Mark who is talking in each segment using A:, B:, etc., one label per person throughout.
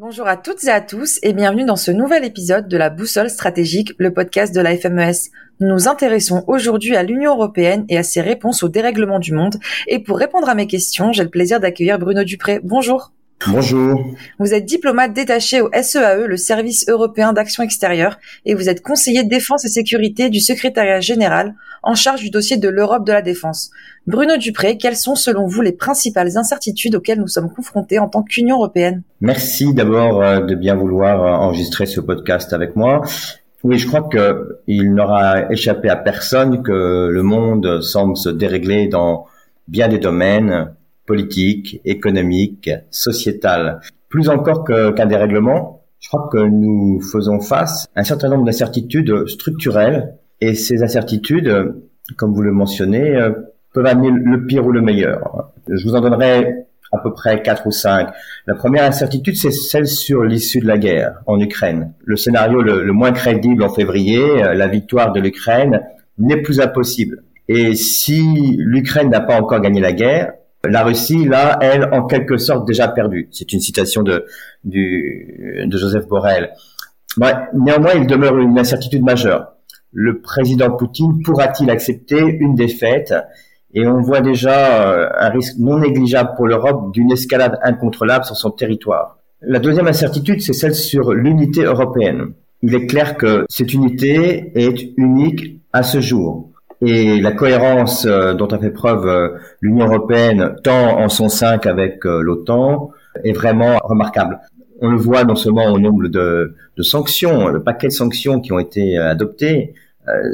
A: Bonjour à toutes et à tous et bienvenue dans ce nouvel épisode de la Boussole stratégique, le podcast de la FMES. Nous nous intéressons aujourd'hui à l'Union européenne et à ses réponses au dérèglement du monde. Et pour répondre à mes questions, j'ai le plaisir d'accueillir Bruno Dupré. Bonjour.
B: Bonjour.
A: Vous êtes diplomate détaché au SEAE, e, le Service européen d'action extérieure, et vous êtes conseiller de défense et sécurité du secrétariat général en charge du dossier de l'Europe de la défense. Bruno Dupré, quelles sont selon vous les principales incertitudes auxquelles nous sommes confrontés en tant qu'Union européenne?
B: Merci d'abord euh, de bien vouloir euh, enregistrer ce podcast avec moi. Oui, je crois qu'il n'aura échappé à personne que le monde semble se dérégler dans bien des domaines politique, économique, sociétale. Plus encore qu'un dérèglement, je crois que nous faisons face à un certain nombre d'incertitudes structurelles et ces incertitudes, comme vous le mentionnez, euh, peuvent amener le pire ou le meilleur. Je vous en donnerai à peu près quatre ou cinq. La première incertitude, c'est celle sur l'issue de la guerre en Ukraine. Le scénario le, moins crédible en février, euh, la victoire de l'Ukraine, n'est plus impossible. Et si l'Ukraine n'a pas encore gagné la guerre, la Russie, là, elle, en quelque sorte, déjà perdue. C'est une citation de, du, de Joseph Borrell. néanmoins, il demeure une incertitude majeure. Le président Poutine pourra-t-il accepter une défaite? Et on voit déjà euh, un risque non négligeable pour l'Europe d'une escalade incontrôlable sur son territoire. La deuxième incertitude, c'est celle sur l'unité européenne. Il est clair que cette unité est unique à ce jour et la cohérence euh, dont a fait preuve euh, l'Union européenne, tant en son sein qu'avec euh, l'OTAN, est vraiment remarquable. On le voit non seulement au nombre de, de sanctions, le paquet de sanctions qui ont été adoptées,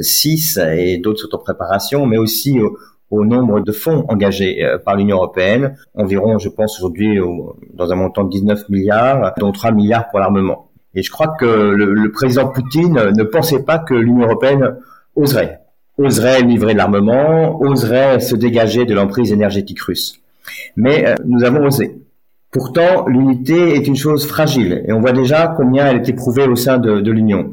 B: six et d'autres sont en préparation, mais aussi au, au nombre de fonds engagés par l'Union européenne, environ, je pense aujourd'hui, dans un montant de 19 milliards, dont 3 milliards pour l'armement. Et je crois que le, le président Poutine ne pensait pas que l'Union européenne oserait oserait livrer l'armement, oserait se dégager de l'emprise énergétique russe. Mais euh, nous avons osé. Pourtant, l'unité est une chose fragile et on voit déjà combien elle est éprouvée au sein de, de l'Union.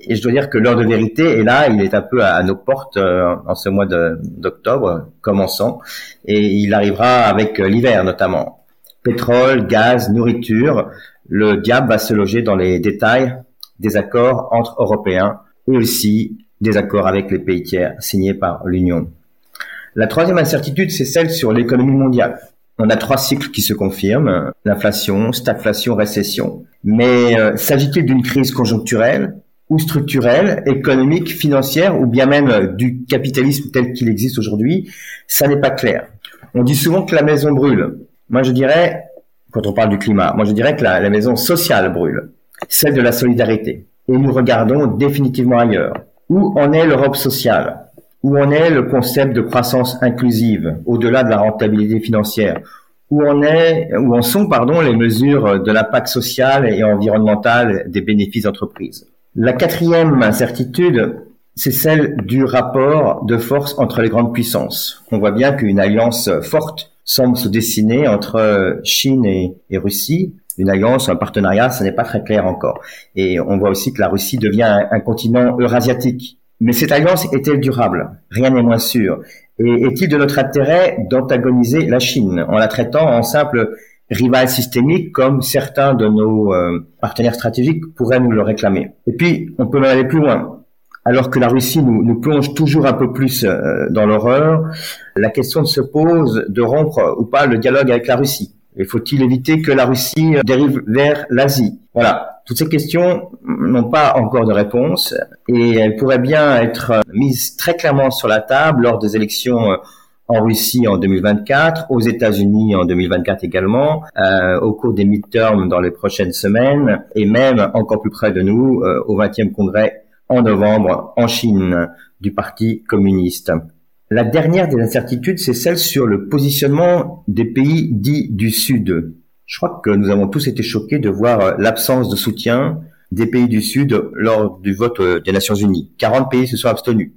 B: Et je dois dire que l'heure de vérité est là, il est un peu à, nos portes euh, en ce mois d'octobre, commençant, et il arrivera avec euh, l'hiver notamment. Pétrole, gaz, nourriture, le diable va se loger dans les détails des accords entre Européens et aussi des accords avec les pays tiers signés par l'Union. La troisième incertitude, c'est celle sur l'économie mondiale. On a trois cycles qui se confirment, l'inflation, stagflation, récession. Mais euh, s'agit-il d'une crise conjoncturelle ou structurelle, économique, financière, ou bien même euh, du capitalisme tel qu'il existe aujourd'hui? Ça n'est pas clair. On dit souvent que la maison brûle. Moi, je dirais, quand on parle du climat, moi, je dirais que la maison sociale brûle, celle de la solidarité. Et nous regardons définitivement ailleurs. Où en est l'Europe sociale? Où en est le concept de croissance inclusive, au-delà de la rentabilité financière? Où en est, où en sont, pardon, les mesures de l'impact social et environnemental des bénéfices d'entreprise? La quatrième incertitude, c'est celle du rapport de force entre les grandes puissances. On voit bien qu'une alliance forte semble se dessiner entre Chine et, et Russie, une alliance, un partenariat, ce n'est pas très clair encore. Et on voit aussi que la Russie devient un, continent eurasiatique. Mais cette alliance est-elle durable? Rien n'est moins sûr. Et est-il de notre intérêt d'antagoniser la Chine en la traitant en simple rival systémique comme certains de nos euh, partenaires stratégiques pourraient nous le réclamer? Et puis, on peut même aller plus loin. Alors que la Russie nous, plonge toujours un peu plus euh, dans l'horreur, la question se pose de rompre ou pas le dialogue avec la Russie. Et faut-il éviter que la Russie dérive vers l'Asie? Voilà. Toutes ces questions n'ont pas encore de réponse et elles pourraient bien être mises très clairement sur la table lors des élections en Russie en 2024, aux États-Unis en 2024 également, euh, au cours des midterms dans les prochaines semaines, et même encore plus près de nous, euh, au 20e congrès en novembre en Chine du Parti communiste. La dernière des incertitudes, c'est celle sur le positionnement des pays dits du Sud. Je crois que nous avons tous été choqués de voir l'absence de soutien des pays du Sud lors du vote des Nations Unies. 40 pays se sont abstenus.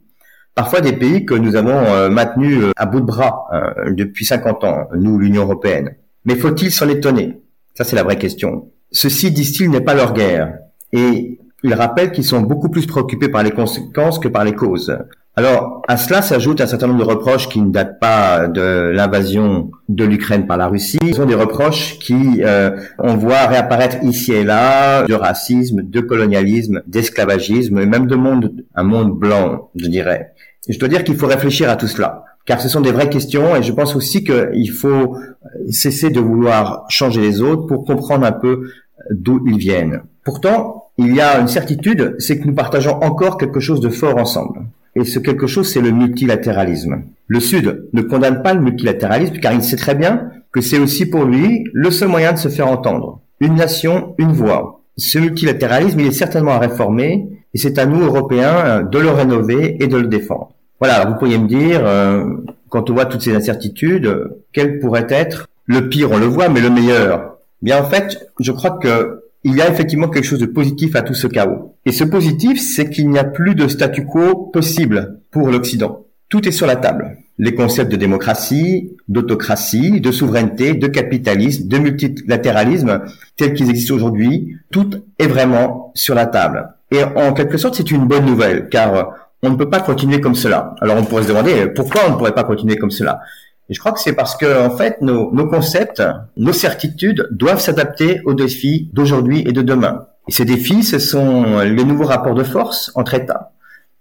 B: Parfois des pays que nous avons euh, maintenus euh, à bout de bras euh, depuis 50 ans, nous, l'Union européenne. Mais faut-il s'en étonner? Ça, c'est la vraie question. Ceci, disent-ils, n'est pas leur guerre. Et ils rappellent qu'ils sont beaucoup plus préoccupés par les conséquences que par les causes. Alors, à cela s'ajoute un certain nombre de reproches qui ne datent pas de l'invasion de l'Ukraine par la Russie. Ce sont des reproches qui, euh, on voit réapparaître ici et là, de racisme, de colonialisme, d'esclavagisme, et même de monde, un monde blanc, je dirais. je dois dire qu'il faut réfléchir à tout cela car ce sont des vraies questions et je pense aussi qu'il faut cesser de vouloir changer les autres pour comprendre un peu d'où ils viennent. Pourtant, il y a une certitude, c'est que nous partageons encore quelque chose de fort ensemble. Et ce quelque chose, c'est le multilatéralisme. Le Sud ne condamne pas le multilatéralisme car il sait très bien que c'est aussi pour lui le seul moyen de se faire entendre. Une nation, une voix. Ce multilatéralisme, il est certainement à réformer et c'est à nous, Européens, de le rénover et de le défendre. Voilà, vous pourriez me dire, euh, quand on voit toutes ces incertitudes, quel pourrait être le pire On le voit, mais le meilleur. Bien en fait, je crois que il y a effectivement quelque chose de positif à tout ce chaos. Et ce positif, c'est qu'il n'y a plus de statu quo possible pour l'Occident. Tout est sur la table. Les concepts de démocratie, d'autocratie, de souveraineté, de capitalisme, de multilatéralisme, tels qu'ils existent aujourd'hui, tout est vraiment sur la table. Et en quelque sorte, c'est une bonne nouvelle, car on ne peut pas continuer comme cela. Alors on pourrait se demander pourquoi on ne pourrait pas continuer comme cela? Et je crois que c'est parce que, en fait, nos, nos concepts, nos certitudes doivent s'adapter aux défis d'aujourd'hui et de demain. Et ces défis, ce sont les nouveaux rapports de force entre États,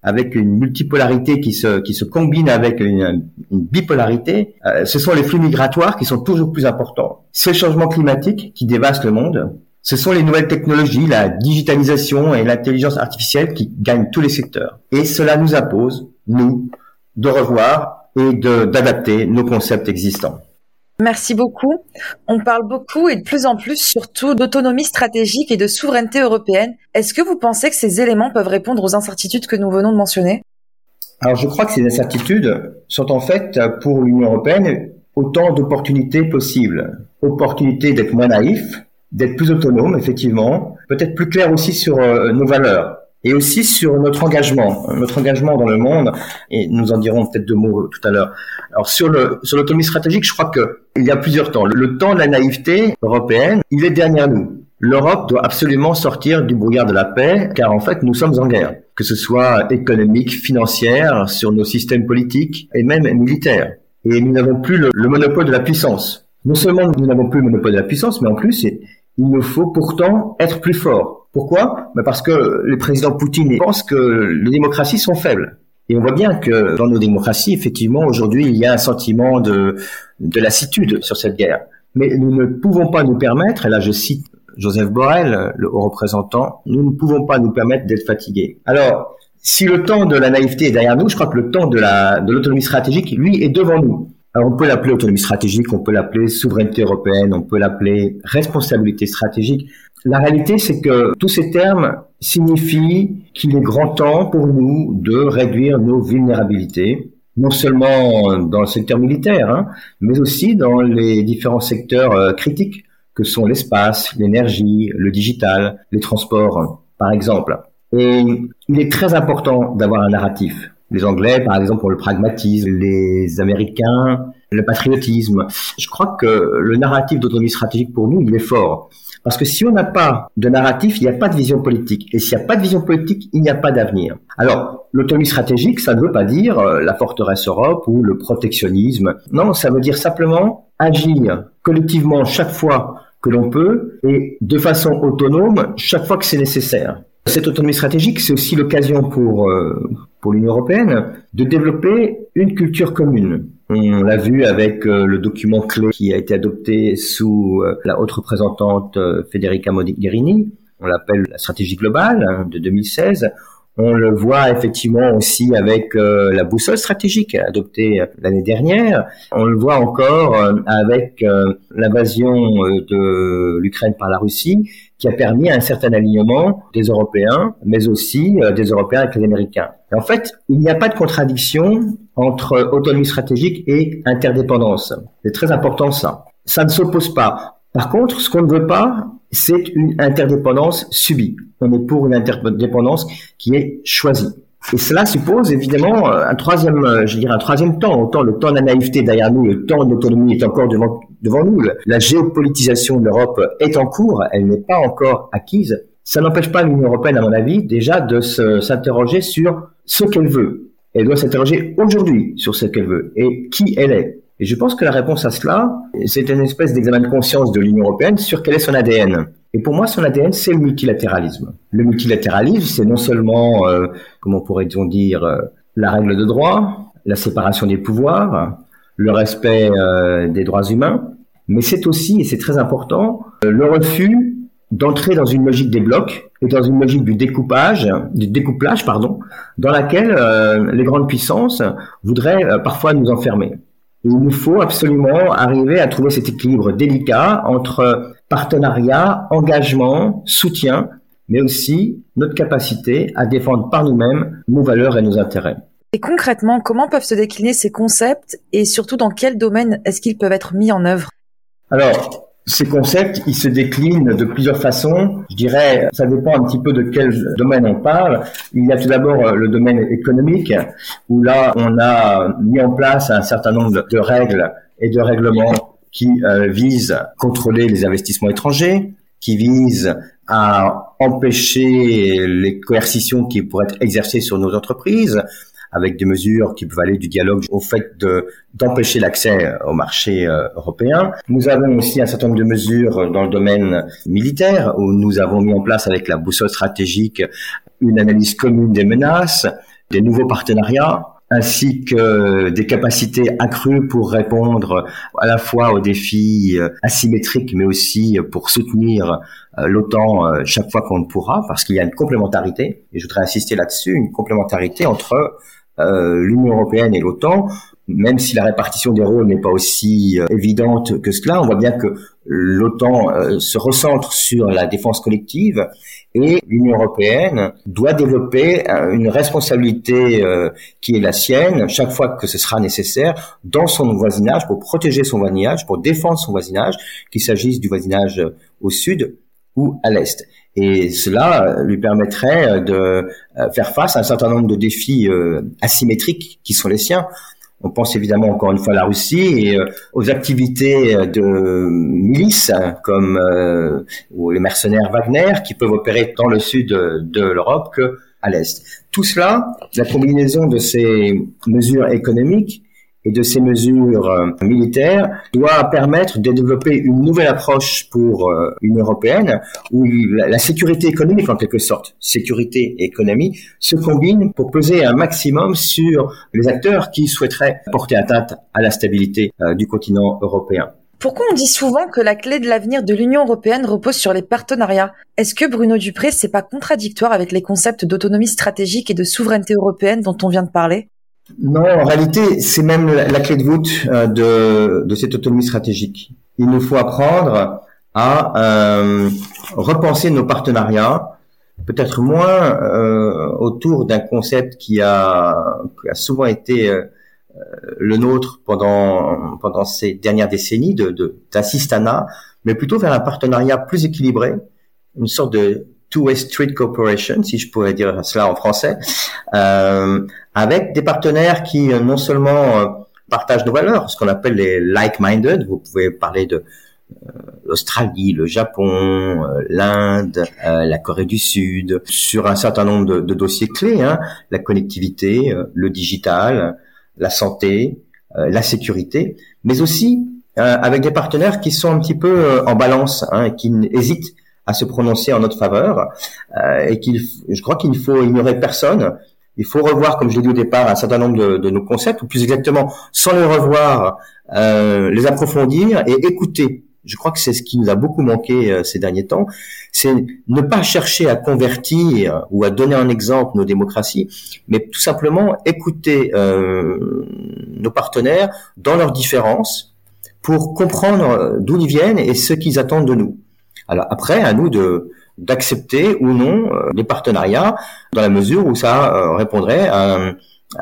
B: avec une multipolarité qui se, qui se combine avec une, bipolarité. Euh, ce sont les flux migratoires qui sont toujours plus importants. C'est le changement climatique qui dévaste le monde. Ce sont les nouvelles technologies, la digitalisation et l'intelligence artificielle qui gagnent tous les secteurs. Et cela nous impose, nous, de revoir et d'adapter nos concepts existants.
A: Merci beaucoup. On parle beaucoup et de plus en plus surtout d'autonomie stratégique et de souveraineté européenne. Est-ce que vous pensez que ces éléments peuvent répondre aux incertitudes que nous venons de mentionner?
B: Alors je crois que ces incertitudes sont en fait pour l'Union européenne autant d'opportunités possibles. Opportunités d'être moins naïf, d'être plus autonome effectivement, peut-être plus clair aussi sur euh, nos valeurs et aussi sur notre engagement, notre engagement dans le monde, et nous en dirons peut-être deux mots tout à l'heure. Alors sur le sur l'autonomie stratégique, je crois que il y a plusieurs temps. Le, temps de la naïveté européenne, il est derrière nous. L'Europe doit absolument sortir du brouillard de la paix, car en fait nous sommes en guerre, que ce soit économique, financière, sur nos systèmes politiques et même militaires. Et nous n'avons plus le, le monopole de la puissance. Non seulement nous n'avons plus le monopole de la puissance, mais en plus il nous faut pourtant être plus forts pourquoi? Ben Parce que le président Poutine pense que les démocraties sont faibles. Et on voit bien que dans nos démocraties, effectivement, aujourd'hui, il y a un sentiment de, de lassitude sur cette guerre. Mais nous ne pouvons pas nous permettre, et là je cite Joseph Borrell, le haut représentant, nous ne pouvons pas nous permettre d'être fatigués. Alors, si le temps de la naïveté est derrière nous, je crois que le temps de la de l'autonomie stratégique, lui, est devant nous. Alors on peut l'appeler autonomie stratégique, on peut l'appeler souveraineté européenne, on peut l'appeler responsabilité stratégique. La réalité, c'est que tous ces termes signifient qu'il est grand temps pour nous de réduire nos vulnérabilités, non seulement dans le secteur militaire, hein, mais aussi dans les différents secteurs euh, critiques que sont l'espace, l'énergie, le digital, les transports, par exemple. Et il est très important d'avoir un narratif. Les Anglais, par exemple, ont le pragmatisme, les Américains, le patriotisme. Je crois que le narratif d'autonomie stratégique pour nous, il est fort. Parce que si on n'a pas de narratif, il n'y a pas de vision politique. Et s'il n'y a pas de vision politique, il n'y a pas d'avenir. Alors, l'autonomie stratégique, ça ne veut pas dire euh, la forteresse Europe ou le protectionnisme. Non, ça veut dire simplement agir collectivement chaque fois que l'on peut et de façon autonome chaque fois que c'est nécessaire. Cette autonomie stratégique, c'est aussi l'occasion pour, euh, pour l'Union européenne de développer une culture commune. On l'a vu avec euh, le document clé qui a été adopté sous euh, la haute représentante euh, Federica Mogherini. On l'appelle la stratégie globale hein, de 2016. On le voit effectivement aussi avec la boussole stratégique adoptée l'année dernière. On le voit encore avec l'invasion de l'Ukraine par la Russie qui a permis un certain alignement des Européens, mais aussi des Européens avec les Américains. en fait, il n'y a pas de contradiction entre autonomie stratégique et interdépendance. C'est très important ça. Ça ne s'oppose pas. Par contre, ce qu'on ne veut pas, c'est une interdépendance subie. On est pour une interdépendance qui est choisie. Et cela suppose évidemment un troisième, je dirais un troisième temps. Autant le temps de la naïveté derrière nous, le temps de l'autonomie est encore devant, devant nous. La géopolitisation de l'Europe est en cours, elle n'est pas encore acquise. Ça n'empêche pas l'Union européenne, à mon avis, déjà de s'interroger sur ce qu'elle veut Elle doit s'interroger aujourd'hui sur ce qu'elle veut et qui elle est. Et je pense que la réponse à cela, c'est une espèce d'examen de conscience de l'Union européenne sur quel est son ADN. Et pour moi, son ADN, c'est le multilatéralisme. Le multilatéralisme, c'est non seulement, euh, comment pourrait-on dire, euh, la règle de droit, la séparation des pouvoirs, le respect euh, des droits humains, mais c'est aussi, et c'est très important, le refus d'entrer dans une logique des blocs et dans une logique du découpage, du découplage, pardon, dans laquelle les grandes puissances voudraient parfois nous enfermer. Il nous faut absolument arriver à trouver cet équilibre délicat entre partenariat, engagement, soutien, mais aussi notre capacité à défendre par nous-mêmes nos valeurs et nos intérêts.
A: Et concrètement, comment peuvent se décliner ces concepts et surtout dans quel domaine est-ce qu'ils peuvent être mis en œuvre?
B: Alors, ces concepts, ils se déclinent de plusieurs façons. Je dirais, ça dépend un petit peu de quel domaine on parle. Il y a tout d'abord euh, le domaine économique, où là, on a mis en place un certain nombre de règles et de règlements qui euh, visent à contrôler les investissements étrangers, qui visent à empêcher les coercitions qui pourraient être exercées sur nos entreprises, avec des mesures qui peuvent aller du dialogue au fait de d'empêcher l'accès au marché euh, européen. Nous avons aussi un certain nombre de mesures dans le domaine militaire où nous avons mis en place avec la boussole stratégique une analyse commune des menaces, des nouveaux partenariats ainsi que des capacités accrues pour répondre à la fois aux défis euh, asymétriques, mais aussi pour soutenir euh, l'OTAN chaque fois qu'on le pourra, parce qu'il y a une complémentarité, et je voudrais insister là-dessus, une complémentarité entre euh, l'Union européenne et l'OTAN, même si la répartition des rôles n'est pas aussi euh, évidente que cela, on voit bien que l'OTAN euh, se recentre sur la défense collective et l'Union européenne doit développer une responsabilité qui est la sienne chaque fois que ce sera nécessaire dans son voisinage pour protéger son voisinage, pour défendre son voisinage, qu'il s'agisse du voisinage au sud ou à l'est. Et cela euh, lui permettrait euh, de euh, faire face à un certain nombre de défis asymétriques qui sont les siens. On pense évidemment encore une fois à la Russie et aux activités de milices comme ou les mercenaires Wagner qui peuvent opérer dans le sud de, l'Europe que à l'est. Tout cela, la combinaison de ces mesures économiques et de ces mesures euh, militaires doit permettre de développer une nouvelle approche pour euh, une européenne où la, sécurité économique en quelque sorte, sécurité et économie, se combinent pour peser un maximum sur les acteurs qui souhaiteraient porter atteinte à la stabilité euh, du continent européen.
A: Pourquoi on dit souvent que la clé de l'avenir de l'Union européenne repose sur les partenariats? Est-ce que Bruno Dupré, c'est pas contradictoire avec les concepts d'autonomie stratégique et de souveraineté européenne dont on vient de parler?
B: Non, en réalité, c'est même la, clé de voûte euh, de, de, cette autonomie stratégique. Il nous faut apprendre à euh, repenser nos partenariats, peut-être moins euh, autour d'un concept qui a, qui a souvent été euh, le nôtre pendant pendant ces dernières décennies de d'assistanat, mais plutôt vers un partenariat plus équilibré, une sorte de two-way street cooperation, si je pourrais dire cela en français, euh, avec des partenaires qui euh, non seulement euh, partagent nos valeurs, ce qu'on appelle les like-minded. Vous pouvez parler de euh, l'Australie, le Japon, l'Inde, la Corée du Sud, sur un certain nombre de, dossiers clés, hein, la connectivité, le digital, la santé, la sécurité, mais aussi avec des partenaires qui sont un petit peu en balance, hein, qui hésitent à se prononcer en notre faveur, et qu'il, je crois qu'il ne faut ignorer personne il faut revoir, comme je l'ai dit au départ, un certain nombre de, de, nos concepts, ou plus exactement, sans les revoir, euh, les approfondir et écouter. Je crois que c'est ce qui nous a beaucoup manqué euh, ces derniers temps, c'est ne pas chercher à convertir ou à donner un exemple nos démocraties, mais tout simplement écouter euh, nos partenaires dans leurs différences pour comprendre d'où ils viennent et ce qu'ils attendent de nous. Alors après, à nous de d'accepter ou non euh, les partenariats dans la mesure où ça euh, répondrait à,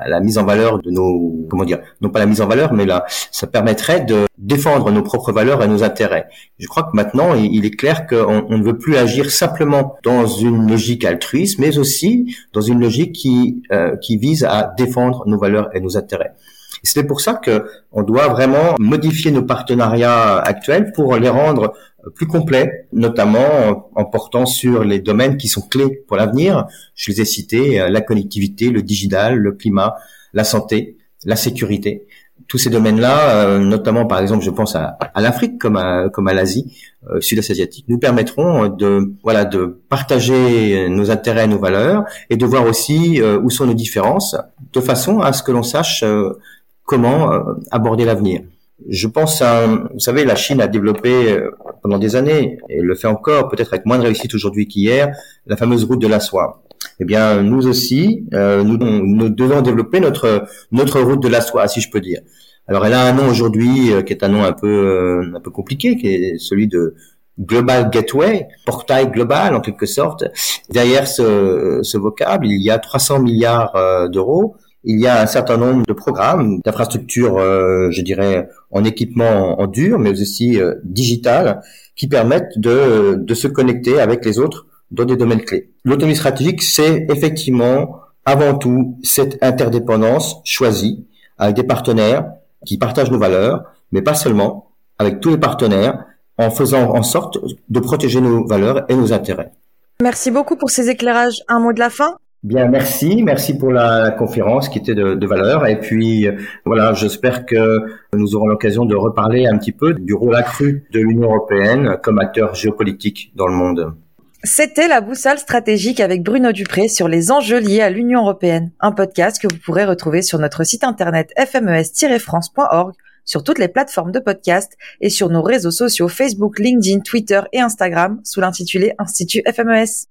B: la mise en valeur de nos comment dire non pas la mise en valeur mais là ça permettrait de défendre nos propres valeurs et nos intérêts. Je crois que maintenant il est clair qu'on on ne veut plus agir simplement dans une logique altruiste mais aussi dans une logique qui euh, qui vise à défendre nos valeurs et nos intérêts. C'est pour ça que on doit vraiment modifier nos partenariats actuels pour les rendre plus complets, notamment en portant sur les domaines qui sont clés pour l'avenir. Je les ai cités, la connectivité, le digital, le climat, la santé, la sécurité tous ces domaines-là, euh, notamment par exemple, je pense à, l'Afrique comme à, l'Asie, euh, sud-est asiatique, nous permettront de voilà de partager nos intérêts, nos valeurs, et de voir aussi euh, où sont nos différences, de façon à ce que l'on sache comment aborder l'avenir. Je pense à, vous savez, la Chine a développé pendant des années, et le fait encore, peut-être avec moins de réussite aujourd'hui qu'hier, la fameuse route de la soie eh bien nous aussi, euh, nous, nous, devons développer notre notre route de la soie, si je peux dire. Alors elle a un nom aujourd'hui euh, qui est un nom un peu euh, un peu compliqué, qui est celui de Global Gateway, portail global en quelque sorte. Derrière ce, ce vocable, il y a 300 milliards d'euros. Il y a un certain nombre de programmes, d'infrastructures, je dirais, en équipement en dur, mais aussi digital, qui permettent de, de se connecter avec les autres dans des domaines clés. L'autonomie stratégique, c'est effectivement avant tout cette interdépendance choisie avec des partenaires qui partagent nos valeurs, mais pas seulement, avec tous les partenaires, en faisant en sorte de protéger nos valeurs et nos intérêts.
A: Merci beaucoup pour ces éclairages. Un mot de la fin?
B: Bien, merci, merci pour la conférence qui était de, valeur. Et puis voilà, j'espère que nous aurons l'occasion de reparler un petit peu du rôle accru de l'Union européenne comme acteur géopolitique dans le monde.
A: C'était la boussole stratégique avec Bruno Dupré sur les enjeux liés à l'Union européenne, un podcast que vous pourrez retrouver sur notre site internet fmes-france.org, sur toutes les plateformes de podcast et sur nos réseaux sociaux Facebook, LinkedIn, Twitter et Instagram sous l'intitulé Institut FMES.